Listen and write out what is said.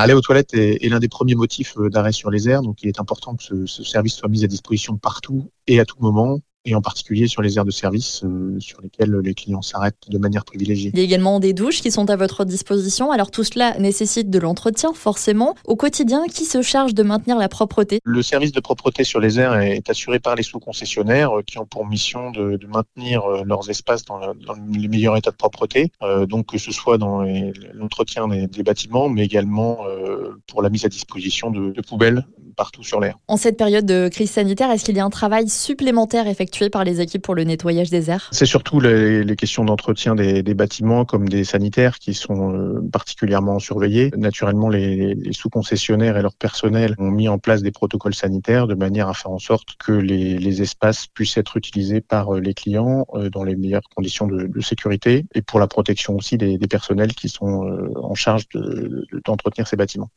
aller aux toilettes est, l'un des premiers motifs d'arrêt sur les aires, donc il est important que ce service soit mis à disposition partout et à tout moment et en particulier sur les aires de service euh, sur lesquelles les clients s'arrêtent de manière privilégiée. Il y a également des douches qui sont à votre disposition. Alors tout cela nécessite de l'entretien forcément. Au quotidien, qui se charge de maintenir la propreté? Le service de propreté sur les aires est assuré par les sous-concessionnaires euh, qui ont pour mission de, de maintenir euh, leurs espaces dans, le, dans, le meilleur état de propreté, euh, donc que ce soit dans l'entretien des, des, bâtiments, mais également euh, pour la mise à disposition de, de poubelles partout sur l'air. En cette période de crise sanitaire, est-ce qu'il y a un travail supplémentaire effectué par les équipes pour le nettoyage des airs C'est surtout les, les, questions d'entretien des, des, bâtiments comme des sanitaires qui sont euh, particulièrement surveillés. Naturellement, les, les sous-concessionnaires et leur personnel ont mis en place des protocoles sanitaires de manière à faire en sorte que les, les espaces puissent être utilisés par euh, les clients euh, dans les meilleures conditions de, de, sécurité et pour la protection aussi des, des personnels qui sont en charge d'entretenir de, ces bâtiments.